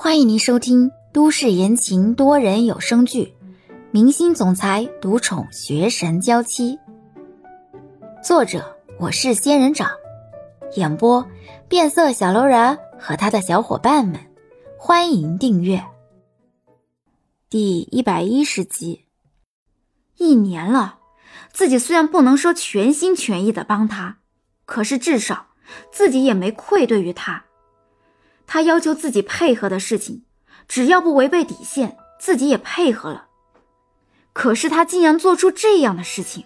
欢迎您收听都市言情多人有声剧《明星总裁独宠学神娇妻》，作者我是仙人掌，演播变色小楼人和他的小伙伴们。欢迎订阅。第一百一十集，一年了，自己虽然不能说全心全意的帮他，可是至少自己也没愧对于他。他要求自己配合的事情，只要不违背底线，自己也配合了。可是他竟然做出这样的事情。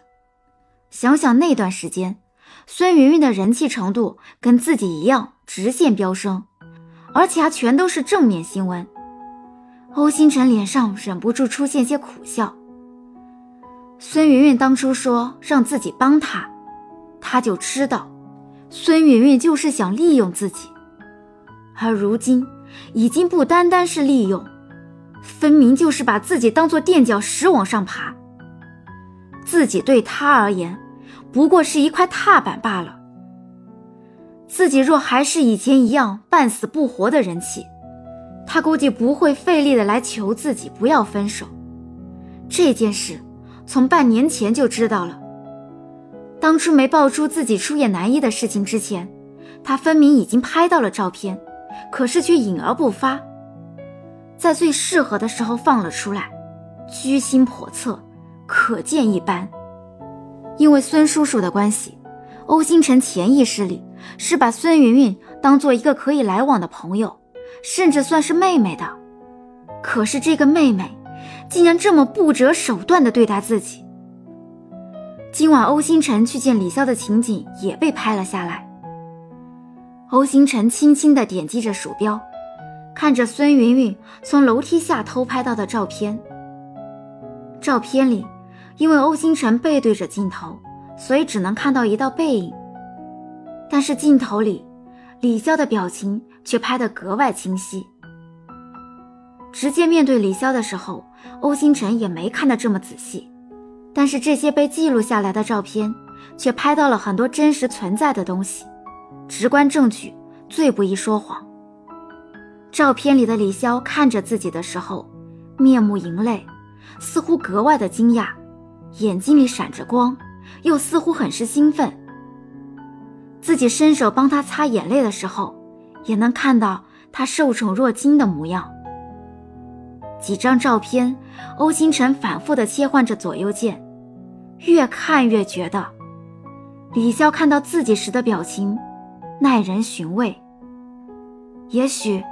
想想那段时间，孙云云的人气程度跟自己一样直线飙升，而且还全都是正面新闻。欧星辰脸上忍不住出现些苦笑。孙云云当初说让自己帮他，他就知道，孙云云就是想利用自己。而如今，已经不单单是利用，分明就是把自己当做垫脚石往上爬。自己对他而言，不过是一块踏板罢了。自己若还是以前一样半死不活的人气，他估计不会费力的来求自己不要分手。这件事从半年前就知道了。当初没爆出自己出演男一的事情之前，他分明已经拍到了照片。可是却隐而不发，在最适合的时候放了出来，居心叵测，可见一斑。因为孙叔叔的关系，欧星辰潜意识里是把孙云云当做一个可以来往的朋友，甚至算是妹妹的。可是这个妹妹，竟然这么不择手段的对待自己。今晚欧星辰去见李潇的情景也被拍了下来。欧星辰轻轻地点击着鼠标，看着孙云云从楼梯下偷拍到的照片。照片里，因为欧星辰背对着镜头，所以只能看到一道背影。但是镜头里，李潇的表情却拍得格外清晰。直接面对李潇的时候，欧星辰也没看得这么仔细。但是这些被记录下来的照片，却拍到了很多真实存在的东西。直观证据最不易说谎。照片里的李潇看着自己的时候，面目盈泪，似乎格外的惊讶，眼睛里闪着光，又似乎很是兴奋。自己伸手帮他擦眼泪的时候，也能看到他受宠若惊的模样。几张照片，欧星辰反复的切换着左右键，越看越觉得，李潇看到自己时的表情。耐人寻味。也许，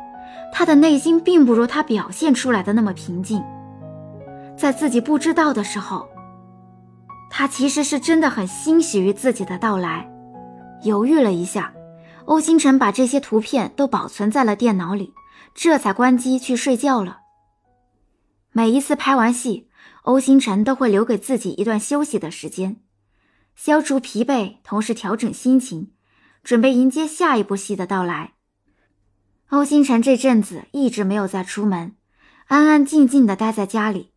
他的内心并不如他表现出来的那么平静。在自己不知道的时候，他其实是真的很欣喜于自己的到来。犹豫了一下，欧星辰把这些图片都保存在了电脑里，这才关机去睡觉了。每一次拍完戏，欧星辰都会留给自己一段休息的时间，消除疲惫，同时调整心情。准备迎接下一部戏的到来。欧星辰这阵子一直没有再出门，安安静静的待在家里。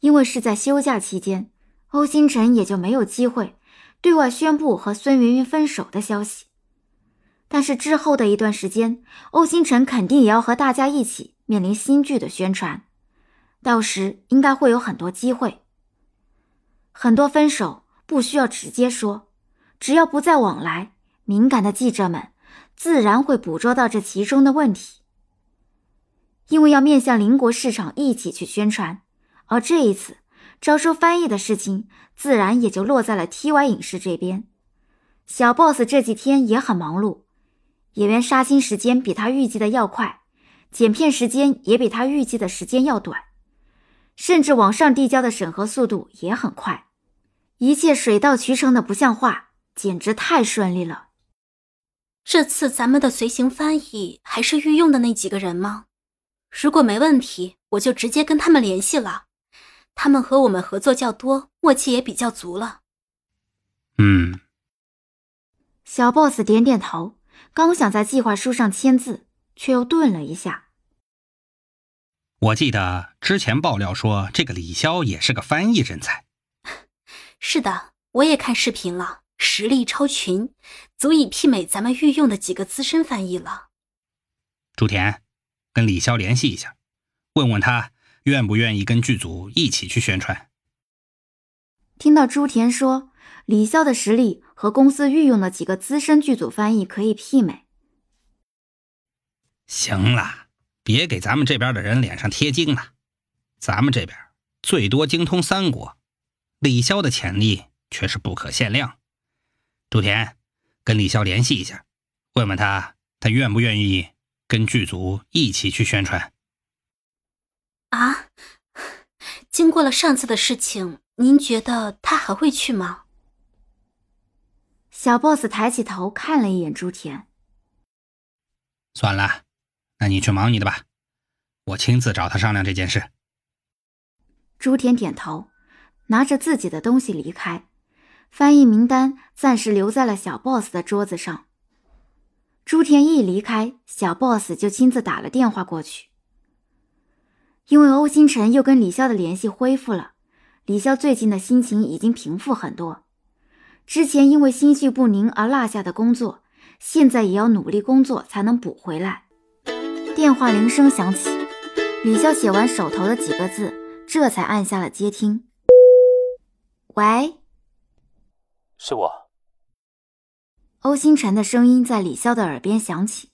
因为是在休假期间，欧星辰也就没有机会对外宣布和孙云云分手的消息。但是之后的一段时间，欧星辰肯定也要和大家一起面临新剧的宣传，到时应该会有很多机会。很多分手不需要直接说，只要不再往来。敏感的记者们自然会捕捉到这其中的问题，因为要面向邻国市场一起去宣传，而这一次招收翻译的事情自然也就落在了 T Y 影视这边。小 boss 这几天也很忙碌，演员杀青时间比他预计的要快，剪片时间也比他预计的时间要短，甚至网上递交的审核速度也很快，一切水到渠成的不像话，简直太顺利了。这次咱们的随行翻译还是御用的那几个人吗？如果没问题，我就直接跟他们联系了。他们和我们合作较多，默契也比较足了。嗯。小 boss 点点头，刚想在计划书上签字，却又顿了一下。我记得之前爆料说，这个李潇也是个翻译人才。是的，我也看视频了。实力超群，足以媲美咱们御用的几个资深翻译了。朱田，跟李潇联系一下，问问他愿不愿意跟剧组一起去宣传。听到朱田说李潇的实力和公司御用的几个资深剧组翻译可以媲美，行了，别给咱们这边的人脸上贴金了。咱们这边最多精通三国，李潇的潜力却是不可限量。朱田，跟李潇联系一下，问问他，他愿不愿意跟剧组一起去宣传。啊，经过了上次的事情。您觉得他还会去吗？小 boss 抬起头看了一眼朱田。算了，那你去忙你的吧，我亲自找他商量这件事。朱田点头，拿着自己的东西离开，翻译名单暂时留在了小 boss 的桌子上。朱田一离开，小 boss 就亲自打了电话过去，因为欧星辰又跟李潇的联系恢复了。李潇最近的心情已经平复很多，之前因为心绪不宁而落下的工作，现在也要努力工作才能补回来。电话铃声响起，李潇写完手头的几个字，这才按下了接听。喂，是我。欧星辰的声音在李潇的耳边响起。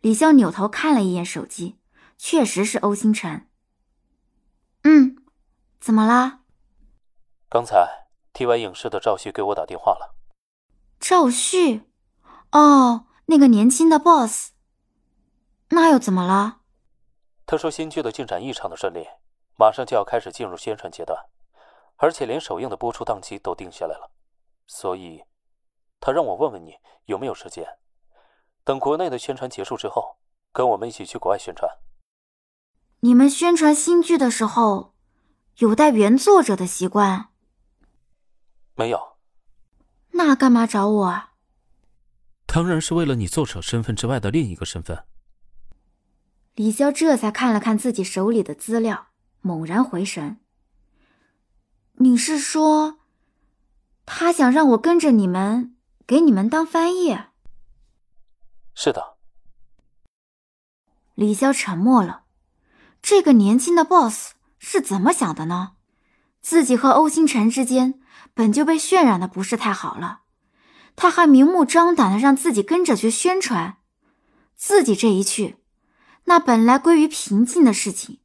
李潇扭头看了一眼手机，确实是欧星辰。嗯，怎么啦？刚才 T.Y 影视的赵旭给我打电话了。赵旭，哦，那个年轻的 boss。那又怎么了？他说新剧的进展异常的顺利，马上就要开始进入宣传阶段，而且连首映的播出档期都定下来了。所以，他让我问问你有没有时间，等国内的宣传结束之后，跟我们一起去国外宣传。你们宣传新剧的时候，有带原作者的习惯？没有，那干嘛找我啊？当然是为了你作者身份之外的另一个身份。李潇这才看了看自己手里的资料，猛然回神。你是说，他想让我跟着你们，给你们当翻译？是的。李潇沉默了。这个年轻的 boss 是怎么想的呢？自己和欧星辰之间。本就被渲染的不是太好了，他还明目张胆的让自己跟着去宣传，自己这一去，那本来归于平静的事情，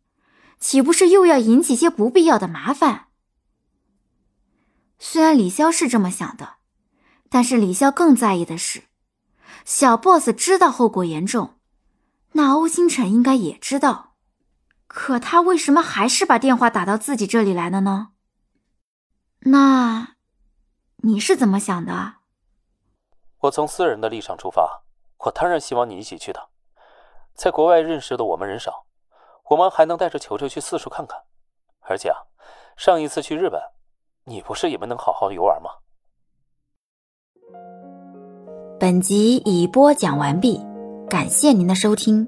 岂不是又要引起些不必要的麻烦？虽然李潇是这么想的，但是李潇更在意的是，小 boss 知道后果严重，那欧星辰应该也知道，可他为什么还是把电话打到自己这里来了呢？那，你是怎么想的？我从私人的立场出发，我当然希望你一起去的。在国外认识的我们人少，我们还能带着球球去四处看看。而且啊，上一次去日本，你不是也没能好好的游玩吗？本集已播讲完毕，感谢您的收听。